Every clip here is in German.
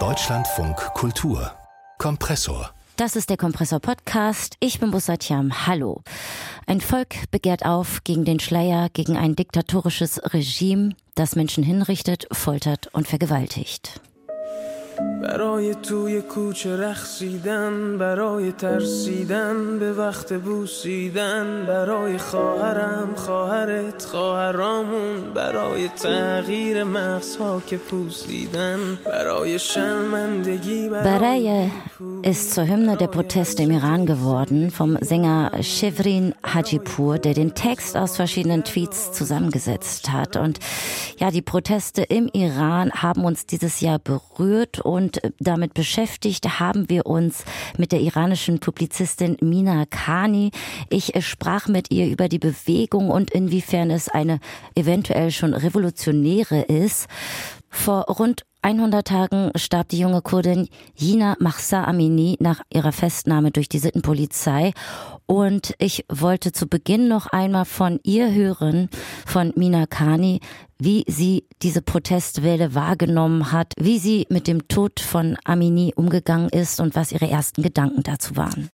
Deutschlandfunk Kultur Kompressor das ist der Kompressor Podcast. Ich bin Bussatiam. Hallo. Ein Volk begehrt auf gegen den Schleier, gegen ein diktatorisches Regime, das Menschen hinrichtet, foltert und vergewaltigt. برای توی کوچه رخصیدن برای ترسیدن به وقت بوسیدن برای خواهرم خواهرت خواهرامون برای تغییر مغزها که پوسیدن برای شرمندگی برای ist zur Hymne der Proteste im Iran geworden vom Sänger Shevrin Hajipur, der den Text aus verschiedenen Tweets zusammengesetzt hat. Und ja, die Proteste im Iran haben uns dieses Jahr berührt und damit beschäftigt haben wir uns mit der iranischen Publizistin Mina Khani. Ich sprach mit ihr über die Bewegung und inwiefern es eine eventuell schon revolutionäre ist. Vor rund 100 Tagen starb die junge Kurdin Jina Mahsa Amini nach ihrer Festnahme durch die Sittenpolizei. Und ich wollte zu Beginn noch einmal von ihr hören, von Mina Kani, wie sie diese Protestwelle wahrgenommen hat, wie sie mit dem Tod von Amini umgegangen ist und was ihre ersten Gedanken dazu waren.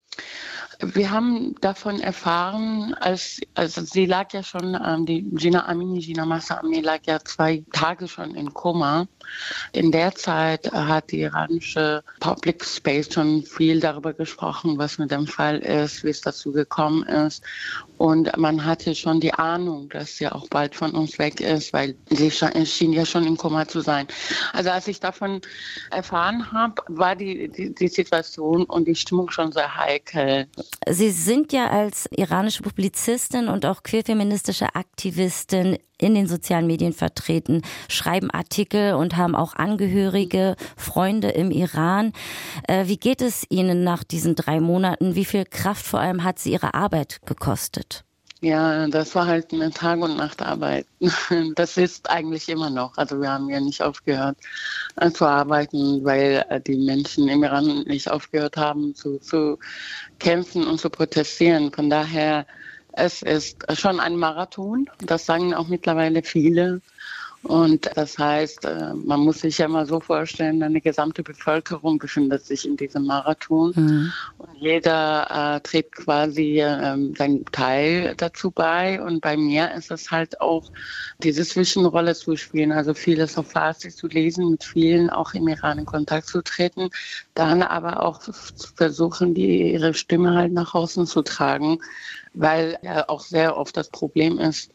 Wir haben davon erfahren, als, also sie lag ja schon, ähm, die Gina Amini, Gina Massa Amini lag ja zwei Tage schon in Koma. In der Zeit hat die iranische Public Space schon viel darüber gesprochen, was mit dem Fall ist, wie es dazu gekommen ist. Und man hatte schon die Ahnung, dass sie auch bald von uns weg ist, weil sie schien ja schon im Koma zu sein. Also als ich davon erfahren habe, war die, die, die Situation und die Stimmung schon sehr heikel. Sie sind ja als iranische Publizistin und auch queerfeministische Aktivistin in den sozialen Medien vertreten, schreiben Artikel und haben auch Angehörige, Freunde im Iran. Äh, wie geht es Ihnen nach diesen drei Monaten? Wie viel Kraft vor allem hat sie Ihre Arbeit gekostet? Ja, das war halt eine Tag- und Nachtarbeit. Das ist eigentlich immer noch. Also wir haben ja nicht aufgehört äh, zu arbeiten, weil äh, die Menschen im Iran nicht aufgehört haben zu, zu kämpfen und zu protestieren. Von daher, es ist schon ein Marathon. Das sagen auch mittlerweile viele. Und das heißt, äh, man muss sich ja mal so vorstellen, eine gesamte Bevölkerung befindet sich in diesem Marathon mhm. und jeder äh, trägt quasi äh, seinen Teil dazu bei. Und bei mir ist es halt auch diese Zwischenrolle zu spielen, also vieles auf Farsi zu lesen, mit vielen auch im Iran in Kontakt zu treten, dann aber auch zu versuchen, die, ihre Stimme halt nach außen zu tragen, weil ja auch sehr oft das Problem ist,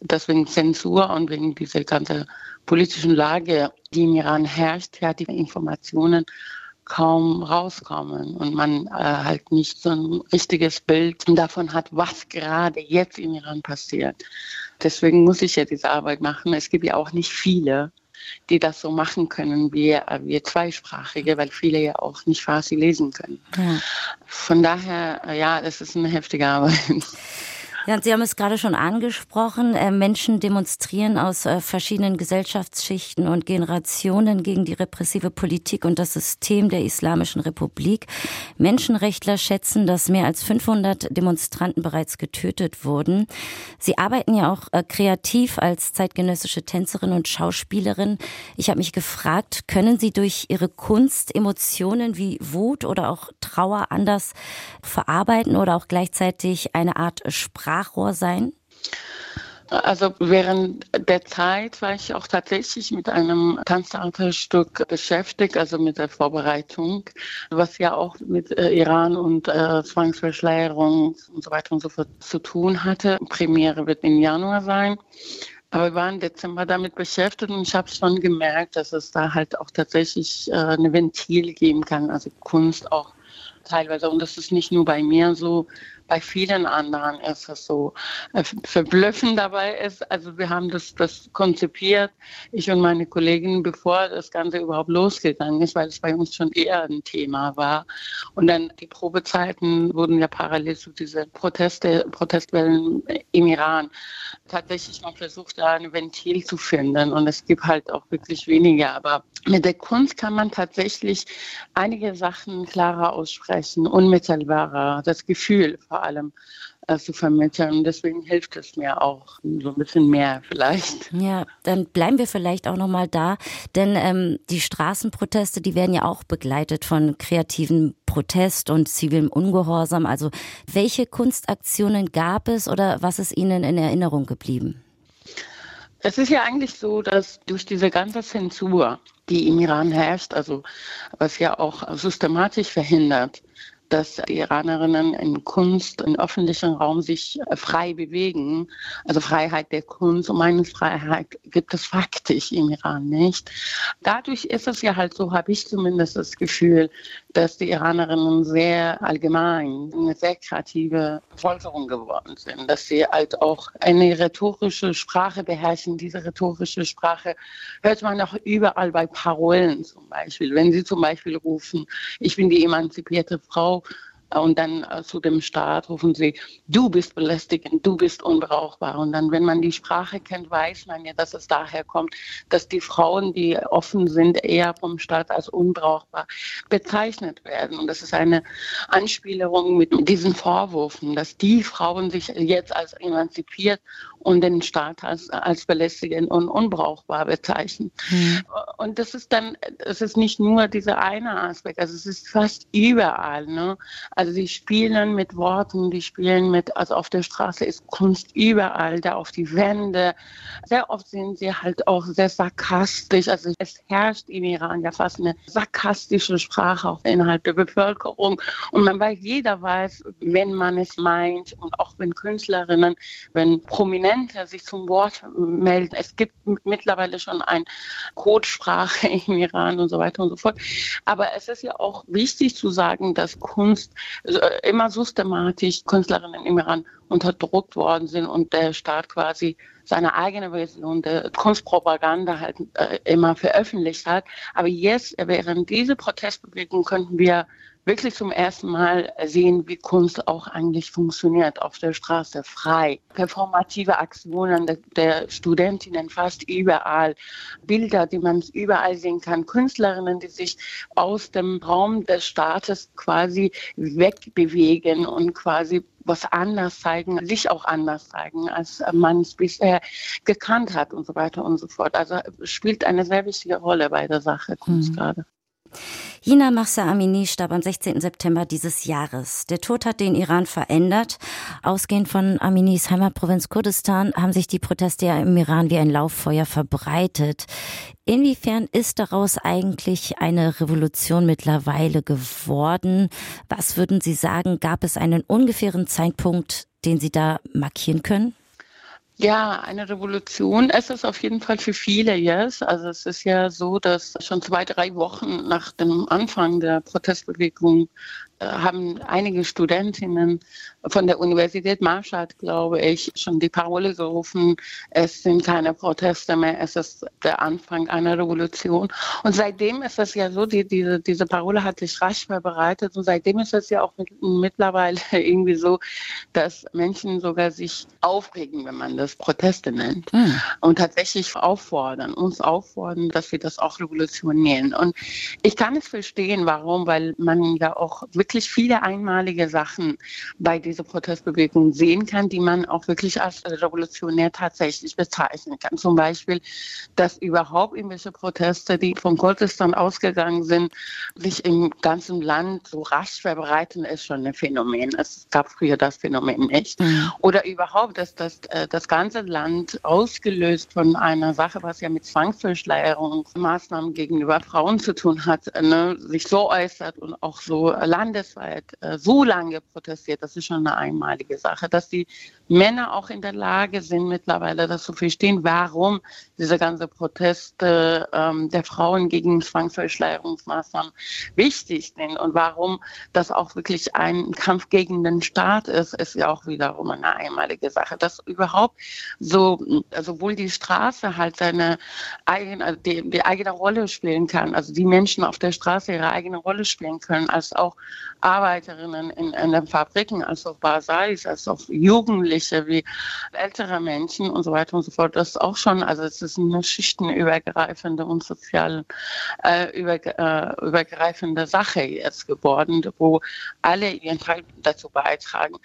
dass wegen Zensur und wegen dieser ganzen politischen Lage, die im Iran herrscht, ja, die Informationen kaum rauskommen und man äh, halt nicht so ein richtiges Bild davon hat, was gerade jetzt im Iran passiert. Deswegen muss ich ja diese Arbeit machen. Es gibt ja auch nicht viele, die das so machen können wie äh, wir Zweisprachige, weil viele ja auch nicht Farsi lesen können. Ja. Von daher, äh, ja, es ist eine heftige Arbeit. Ja, Sie haben es gerade schon angesprochen. Äh, Menschen demonstrieren aus äh, verschiedenen Gesellschaftsschichten und Generationen gegen die repressive Politik und das System der Islamischen Republik. Menschenrechtler schätzen, dass mehr als 500 Demonstranten bereits getötet wurden. Sie arbeiten ja auch äh, kreativ als zeitgenössische Tänzerin und Schauspielerin. Ich habe mich gefragt, können Sie durch Ihre Kunst Emotionen wie Wut oder auch Trauer anders verarbeiten oder auch gleichzeitig eine Art Sprache Sprachrohr sein? Also während der Zeit war ich auch tatsächlich mit einem Tanztheaterstück beschäftigt, also mit der Vorbereitung, was ja auch mit äh, Iran und äh, Zwangsverschleierung und so weiter und so fort zu tun hatte. Premiere wird im Januar sein. Aber wir waren im Dezember damit beschäftigt und ich habe schon gemerkt, dass es da halt auch tatsächlich äh, eine Ventil geben kann, also Kunst auch teilweise. Und das ist nicht nur bei mir so, bei vielen anderen ist es so. Äh, verblüffend dabei ist, also wir haben das, das konzipiert, ich und meine Kollegin, bevor das Ganze überhaupt losgegangen ist, weil es bei uns schon eher ein Thema war. Und dann die Probezeiten wurden ja parallel zu diesen Proteste, Protestwellen im Iran tatsächlich mal versucht, da ein Ventil zu finden. Und es gibt halt auch wirklich weniger. Aber mit der Kunst kann man tatsächlich einige Sachen klarer aussprechen, unmittelbarer, das Gefühl vor vor allem äh, zu vermitteln. Und deswegen hilft es mir auch so ein bisschen mehr vielleicht. Ja, dann bleiben wir vielleicht auch nochmal da, denn ähm, die Straßenproteste, die werden ja auch begleitet von kreativen Protest und zivilem Ungehorsam. Also welche Kunstaktionen gab es oder was ist Ihnen in Erinnerung geblieben? Es ist ja eigentlich so, dass durch diese ganze Zensur, die im Iran herrscht, also was ja auch systematisch verhindert, dass die Iranerinnen in Kunst, im öffentlichen Raum sich äh, frei bewegen. Also Freiheit der Kunst und Meinungsfreiheit gibt es faktisch im Iran nicht. Dadurch ist es ja halt so, habe ich zumindest das Gefühl, dass die Iranerinnen sehr allgemein eine sehr kreative Bevölkerung geworden sind, dass sie halt auch eine rhetorische Sprache beherrschen. Diese rhetorische Sprache hört man auch überall bei Parolen zum Beispiel. Wenn sie zum Beispiel rufen, ich bin die emanzipierte Frau, und dann äh, zu dem Staat rufen sie, du bist belästigend, du bist unbrauchbar. Und dann, wenn man die Sprache kennt, weiß man ja, dass es daher kommt, dass die Frauen, die offen sind, eher vom Staat als unbrauchbar bezeichnet werden. Und das ist eine Anspielung mit diesen Vorwürfen, dass die Frauen sich jetzt als emanzipiert und den Staat als, als belästigend und unbrauchbar bezeichnen. Mhm. Und das ist dann, es ist nicht nur dieser eine Aspekt, also es ist fast überall. Ne? Also sie spielen mit Worten, die spielen mit, also auf der Straße ist Kunst überall, da auf die Wände. Sehr oft sind sie halt auch sehr sarkastisch. Also es herrscht im Iran ja fast eine sarkastische Sprache auch innerhalb der Bevölkerung. Und man weiß, jeder weiß, wenn man es meint und auch wenn Künstlerinnen, wenn Prominente sich zum Wort melden. Es gibt mittlerweile schon eine Codesprache im Iran und so weiter und so fort. Aber es ist ja auch wichtig zu sagen, dass Kunst äh, immer systematisch Künstlerinnen im Iran unterdrückt worden sind und der Staat quasi seine eigene Version der Kunstpropaganda halt äh, immer veröffentlicht hat. Aber jetzt, während dieser Protestbewegung, könnten wir wirklich zum ersten Mal sehen, wie Kunst auch eigentlich funktioniert auf der Straße, frei. Performative Aktionen der, der Studentinnen fast überall, Bilder, die man überall sehen kann, Künstlerinnen, die sich aus dem Raum des Staates quasi wegbewegen und quasi was anders zeigen, sich auch anders zeigen, als man es bisher gekannt hat und so weiter und so fort. Also spielt eine sehr wichtige Rolle bei der Sache Kunst mhm. gerade. Jina Mahsa Amini starb am 16. September dieses Jahres. Der Tod hat den Iran verändert. Ausgehend von Aminis Heimatprovinz Kurdistan haben sich die Proteste ja im Iran wie ein Lauffeuer verbreitet. Inwiefern ist daraus eigentlich eine Revolution mittlerweile geworden? Was würden Sie sagen, gab es einen ungefähren Zeitpunkt, den Sie da markieren können? Ja, eine Revolution ist es auf jeden Fall für viele jetzt. Also es ist ja so, dass schon zwei, drei Wochen nach dem Anfang der Protestbewegung äh, haben einige Studentinnen von der Universität Marschall, glaube ich, schon die Parole gerufen, es sind keine Proteste mehr, es ist der Anfang einer Revolution. Und seitdem ist es ja so, die, diese, diese Parole hat sich rasch verbreitet und seitdem ist es ja auch mit, mittlerweile irgendwie so, dass Menschen sogar sich aufregen, wenn man das Proteste nennt mhm. und tatsächlich auffordern, uns auffordern, dass wir das auch Revolution nennen. Und ich kann es verstehen, warum, weil man ja auch wirklich wirklich viele einmalige Sachen bei dieser Protestbewegung sehen kann, die man auch wirklich als revolutionär tatsächlich bezeichnen kann. Zum Beispiel, dass überhaupt irgendwelche Proteste, die von Kurdistan ausgegangen sind, sich im ganzen Land so rasch verbreiten, ist schon ein Phänomen. Es gab früher das Phänomen nicht. Mhm. Oder überhaupt, dass das, äh, das ganze Land ausgelöst von einer Sache, was ja mit Zwangsverschleierungsmaßnahmen gegenüber Frauen zu tun hat, ne, sich so äußert und auch so landes landesweit äh, so lange protestiert, das ist schon eine einmalige Sache, dass die Männer auch in der Lage sind, mittlerweile das zu verstehen, warum diese ganze Proteste ähm, der Frauen gegen Zwangsverschleierungsmaßnahmen wichtig sind und warum das auch wirklich ein Kampf gegen den Staat ist, ist ja auch wiederum eine einmalige Sache. Dass überhaupt so, sowohl die Straße halt seine eigene, die, die eigene Rolle spielen kann, also die Menschen auf der Straße ihre eigene Rolle spielen können, als auch Arbeiterinnen in, in den Fabriken, auch Basais, als auch Jugendliche wie ältere Menschen und so weiter und so fort. Das ist auch schon, also es ist eine schichtenübergreifende und sozial äh, über, äh, übergreifende Sache jetzt geworden, wo alle ihren Teil dazu beitragen.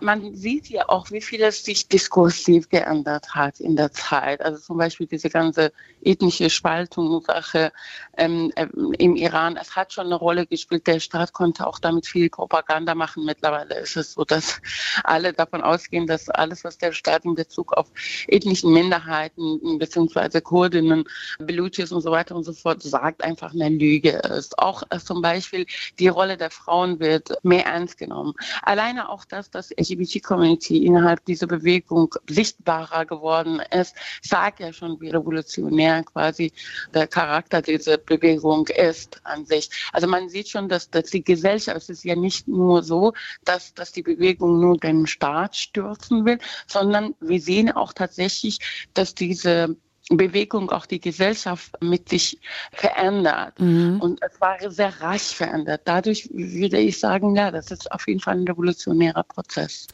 Man sieht ja auch, wie viel es sich diskursiv geändert hat in der Zeit. Also zum Beispiel diese ganze ethnische Spaltung Sache ähm, äh, im Iran. Es hat schon eine Rolle gespielt. Der Staat konnte auch damit viel Propaganda machen. Mittlerweile ist es so, dass alle davon ausgehen, dass alles, was der Staat in Bezug auf ethnischen Minderheiten beziehungsweise Kurdinnen, Belutschis und so weiter und so fort sagt, einfach eine Lüge ist. Auch äh, zum Beispiel die Rolle der Frauen wird mehr ernst genommen. Alleine auch das, dass LGBT-Community innerhalb dieser Bewegung sichtbarer geworden ist, sagt ja schon, wie revolutionär quasi der Charakter dieser Bewegung ist an sich. Also man sieht schon, dass, dass die Gesellschaft, es ist ja nicht nur so, dass, dass die Bewegung nur den Staat stürzen will, sondern wir sehen auch tatsächlich, dass diese Bewegung auch die Gesellschaft mit sich verändert. Mhm. Und es war sehr rasch verändert. Dadurch würde ich sagen, ja, das ist auf jeden Fall ein revolutionärer Prozess.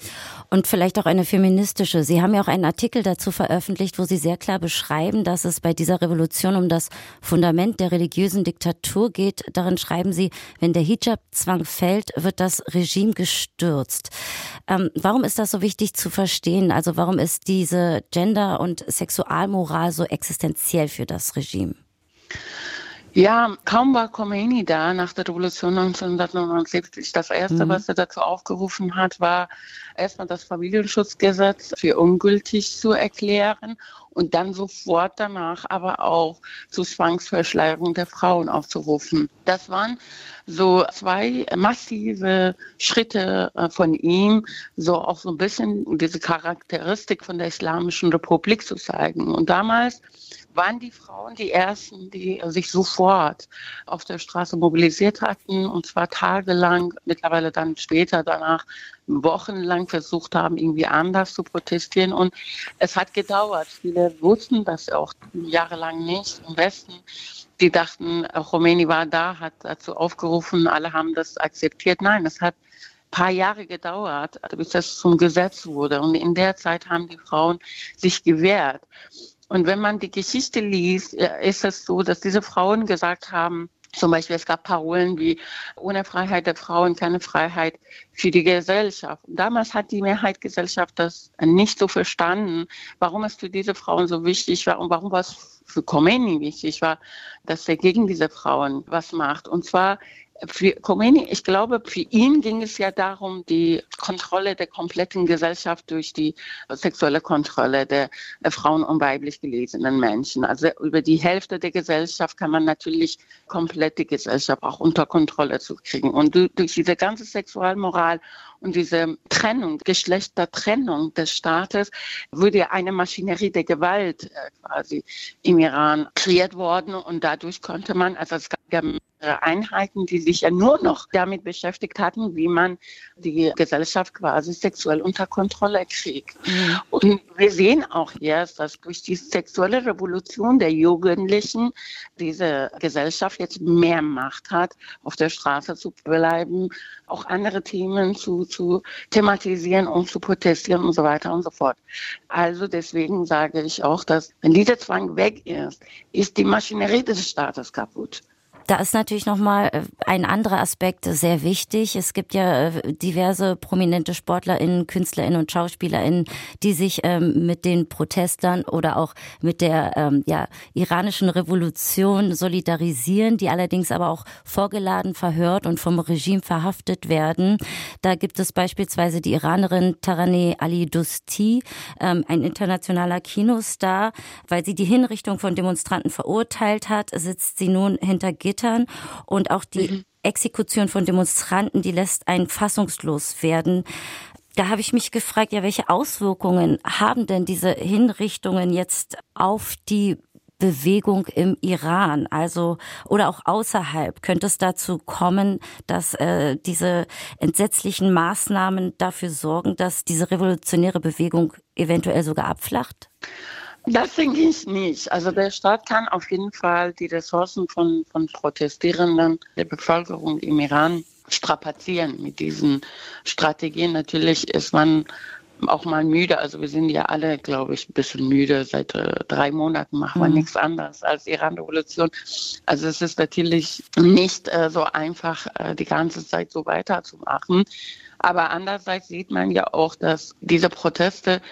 Und vielleicht auch eine feministische. Sie haben ja auch einen Artikel dazu veröffentlicht, wo Sie sehr klar beschreiben, dass es bei dieser Revolution um das Fundament der religiösen Diktatur geht. Darin schreiben Sie, wenn der Hijab-Zwang fällt, wird das Regime gestürzt. Ähm, warum ist das so wichtig zu verstehen? Also warum ist diese Gender- und Sexualmoral so existenziell für das Regime? Ja, kaum war Khomeini da nach der Revolution 1979. Das Erste, mhm. was er dazu aufgerufen hat, war erstmal das Familienschutzgesetz für ungültig zu erklären und dann sofort danach aber auch zur Zwangsverschleierung der Frauen aufzurufen. Das waren so zwei massive Schritte äh, von ihm, so auch so ein bisschen diese Charakteristik von der Islamischen Republik zu zeigen. Und damals waren die Frauen die ersten, die sich sofort auf der Straße mobilisiert hatten und zwar tagelang, mittlerweile dann später danach wochenlang versucht haben, irgendwie anders zu protestieren. Und es hat gedauert. Viele wussten das auch jahrelang nicht im Westen. Die dachten, Khomeini war da, hat dazu aufgerufen, alle haben das akzeptiert. Nein, es hat paar Jahre gedauert, bis das zum Gesetz wurde. Und in der Zeit haben die Frauen sich gewehrt. Und wenn man die Geschichte liest, äh, ist es so, dass diese Frauen gesagt haben, zum Beispiel, es gab Parolen wie ohne Freiheit der Frauen keine Freiheit für die Gesellschaft. Damals hat die Mehrheitsgesellschaft das nicht so verstanden, warum es für diese Frauen so wichtig war und warum was für Khomeini wichtig war, dass er gegen diese Frauen was macht. Und zwar für Khomeini, ich glaube, für ihn ging es ja darum, die Kontrolle der kompletten Gesellschaft durch die sexuelle Kontrolle der Frauen und weiblich gelesenen Menschen. Also über die Hälfte der Gesellschaft kann man natürlich komplett die Gesellschaft auch unter Kontrolle zu kriegen. Und durch diese ganze Sexualmoral und diese Trennung, Geschlechtertrennung des Staates, wurde eine Maschinerie der Gewalt äh, quasi im Iran kreiert worden und dadurch konnte man, also es gab ja Einheiten, die sich ja nur noch damit beschäftigt hatten, wie man die Gesellschaft quasi sexuell unter Kontrolle kriegt. Mhm. Und wir sehen auch jetzt, dass durch die sexuelle Revolution der Jugendlichen diese Gesellschaft jetzt mehr Macht hat, auf der Straße zu bleiben, auch andere Themen zu, zu thematisieren und zu protestieren und so weiter und so fort. Also deswegen sage ich auch, dass wenn dieser Zwang weg ist, ist die Maschinerie des Staates kaputt. Da ist natürlich nochmal äh, ein anderer Aspekt sehr wichtig. Es gibt ja äh, diverse prominente SportlerInnen, KünstlerInnen und SchauspielerInnen, die sich ähm, mit den Protestern oder auch mit der ähm, ja, iranischen Revolution solidarisieren, die allerdings aber auch vorgeladen, verhört und vom Regime verhaftet werden. Da gibt es beispielsweise die Iranerin Taraneh Ali Dusti, ähm, ein internationaler Kinostar. Weil sie die Hinrichtung von Demonstranten verurteilt hat, sitzt sie nun hinter Gitter Gittern und auch die mhm. Exekution von Demonstranten, die lässt einen fassungslos werden. Da habe ich mich gefragt, ja, welche Auswirkungen haben denn diese Hinrichtungen jetzt auf die Bewegung im Iran, also oder auch außerhalb, könnte es dazu kommen, dass äh, diese entsetzlichen Maßnahmen dafür sorgen, dass diese revolutionäre Bewegung eventuell sogar abflacht? Das denke ich nicht. Also der Staat kann auf jeden Fall die Ressourcen von, von Protestierenden, der Bevölkerung im Iran strapazieren mit diesen Strategien. Natürlich ist man auch mal müde. Also wir sind ja alle, glaube ich, ein bisschen müde. Seit äh, drei Monaten machen wir mhm. nichts anderes als Iran-Revolution. Also es ist natürlich nicht äh, so einfach, äh, die ganze Zeit so weiterzumachen. Aber andererseits sieht man ja auch, dass diese Proteste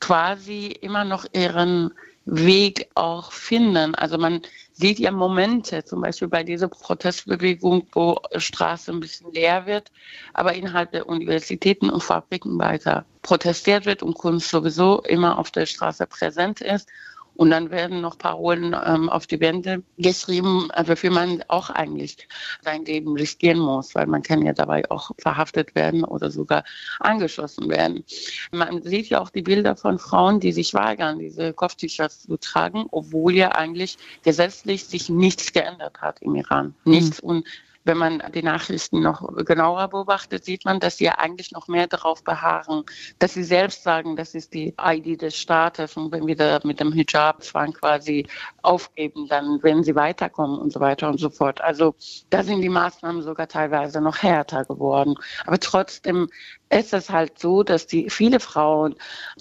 quasi immer noch ihren Weg auch finden. Also man sieht ja Momente, zum Beispiel bei dieser Protestbewegung, wo Straße ein bisschen leer wird, aber innerhalb der Universitäten und Fabriken weiter protestiert wird und Kunst sowieso immer auf der Straße präsent ist. Und dann werden noch Parolen ähm, auf die Wände geschrieben, wofür man auch eigentlich sein Leben riskieren muss, weil man kann ja dabei auch verhaftet werden oder sogar angeschossen werden. Man sieht ja auch die Bilder von Frauen, die sich weigern, diese Kopftücher zu tragen, obwohl ja eigentlich gesetzlich sich nichts geändert hat im Iran. Nichts. Mhm. Und wenn man die Nachrichten noch genauer beobachtet, sieht man, dass sie eigentlich noch mehr darauf beharren, dass sie selbst sagen, das ist die ID des Staates und wenn wir da mit dem Hijab-Zwang quasi aufgeben, dann werden sie weiterkommen und so weiter und so fort. Also da sind die Maßnahmen sogar teilweise noch härter geworden. Aber trotzdem ist es halt so, dass die viele Frauen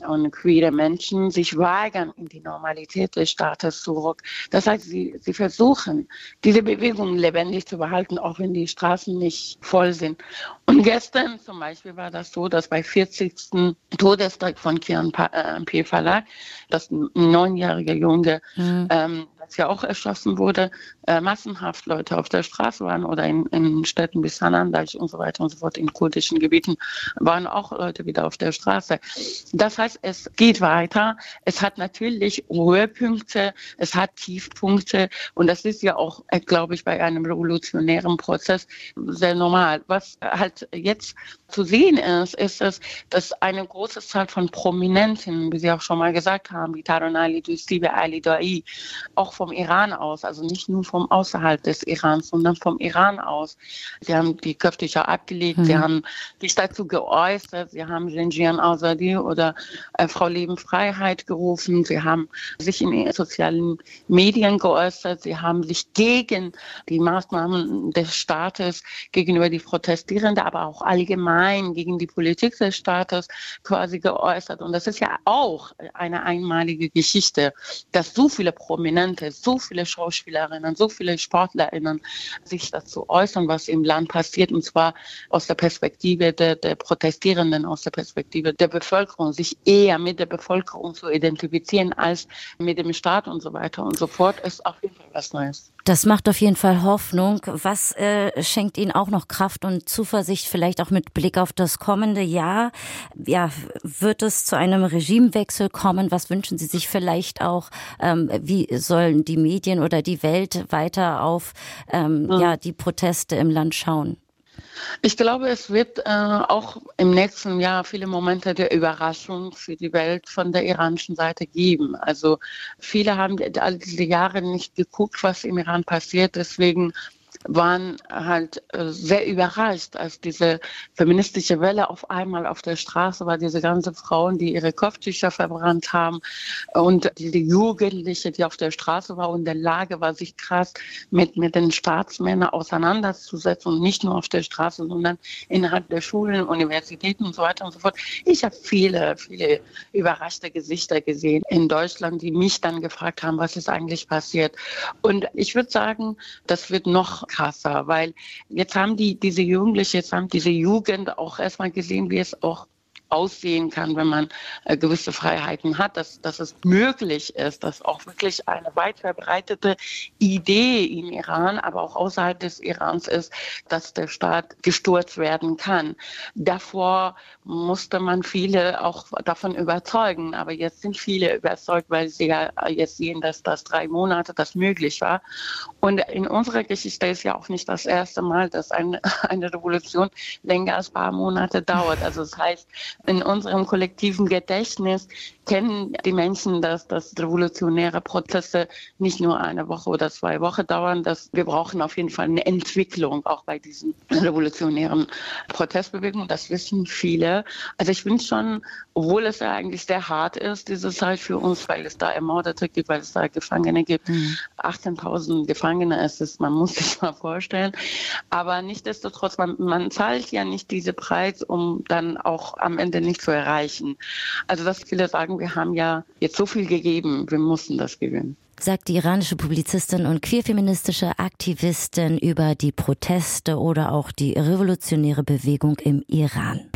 und queere Menschen sich weigern, in die Normalität des Staates zurück. Das heißt, sie, sie versuchen, diese Bewegung lebendig zu behalten, auch wenn die Straßen nicht voll sind. Und gestern zum Beispiel war das so, dass bei 40. Todestag von Kian äh, P. Falak, das neunjährige Junge, mhm. ähm, das ja auch erschossen wurde, äh, massenhaft Leute auf der Straße waren oder in, in Städten wie Sanandaj und so weiter und so fort, in kurdischen Gebieten waren auch Leute wieder auf der Straße. Das heißt, es geht weiter. Es hat natürlich Höhepunkte, es hat Tiefpunkte und das ist ja auch, äh, glaube ich, bei einem revolutionären Prozess sehr normal. Was halt jetzt zu sehen ist, ist es, dass eine große Zahl von Prominenten, wie Sie auch schon mal gesagt haben, wie Taron Ali Dustibe Ali Dai, auch vom Iran aus, also nicht nur vom außerhalb des Irans, sondern vom Iran aus. Sie haben die Köftücher abgelegt, mhm. sie haben sich dazu geäußert, sie haben Jinjian Azadi oder äh, Frau Leben Freiheit gerufen, sie haben sich in sozialen Medien geäußert, sie haben sich gegen die Maßnahmen Staates gegenüber die Protestierenden, aber auch allgemein gegen die Politik des Staates quasi geäußert. Und das ist ja auch eine einmalige Geschichte, dass so viele Prominente, so viele Schauspielerinnen, so viele SportlerInnen sich dazu äußern, was im Land passiert, und zwar aus der Perspektive der, der Protestierenden, aus der Perspektive der Bevölkerung, sich eher mit der Bevölkerung zu identifizieren als mit dem Staat und so weiter und so fort, ist auf jeden Fall was Neues. Das macht auf jeden Fall Hoffnung. Was äh, schenkt Ihnen auch noch Kraft und Zuversicht, vielleicht auch mit Blick auf das kommende Jahr? Ja, wird es zu einem Regimewechsel kommen? Was wünschen Sie sich vielleicht auch? Ähm, wie sollen die Medien oder die Welt weiter auf ähm, ja. ja die Proteste im Land schauen? Ich glaube, es wird äh, auch im nächsten Jahr viele Momente der Überraschung für die Welt von der iranischen Seite geben. Also viele haben all diese Jahre nicht geguckt, was im Iran passiert. Deswegen waren halt äh, sehr überrascht, als diese feministische Welle auf einmal auf der Straße war, diese ganzen Frauen, die ihre Kopftücher verbrannt haben und diese Jugendliche, die auf der Straße war und der Lage war, sich krass mit, mit den Staatsmännern auseinanderzusetzen und nicht nur auf der Straße, sondern innerhalb der Schulen, Universitäten und so weiter und so fort. Ich habe viele, viele überraschte Gesichter gesehen in Deutschland, die mich dann gefragt haben, was ist eigentlich passiert. Und ich würde sagen, das wird noch krasser, weil jetzt haben die, diese Jugendliche, jetzt haben diese Jugend auch erstmal gesehen, wie es auch aussehen kann, wenn man äh, gewisse Freiheiten hat, dass, dass es möglich ist, dass auch wirklich eine weit verbreitete Idee im Iran, aber auch außerhalb des Irans ist, dass der Staat gestürzt werden kann. Davor musste man viele auch davon überzeugen, aber jetzt sind viele überzeugt, weil sie ja jetzt sehen, dass das drei Monate das möglich war. Und in unserer Geschichte ist ja auch nicht das erste Mal, dass eine, eine Revolution länger als ein paar Monate dauert. Also das heißt, in unserem kollektiven Gedächtnis kennen die Menschen, dass, dass revolutionäre Prozesse nicht nur eine Woche oder zwei Wochen dauern. Dass wir brauchen auf jeden Fall eine Entwicklung auch bei diesen revolutionären Protestbewegungen. Das wissen viele. Also ich bin schon, obwohl es ja eigentlich sehr hart ist, diese Zeit für uns, weil es da Ermordete gibt, weil es da Gefangene gibt. Mhm. 18.000 Gefangene ist es, man muss sich mal vorstellen. Aber nichtsdestotrotz, man, man zahlt ja nicht diese Preis, um dann auch am Ende nicht zu erreichen. Also dass viele sagen, wir haben ja jetzt so viel gegeben, wir mussten das gewinnen sagt die iranische Publizistin und queerfeministische Aktivistin über die Proteste oder auch die revolutionäre Bewegung im Iran.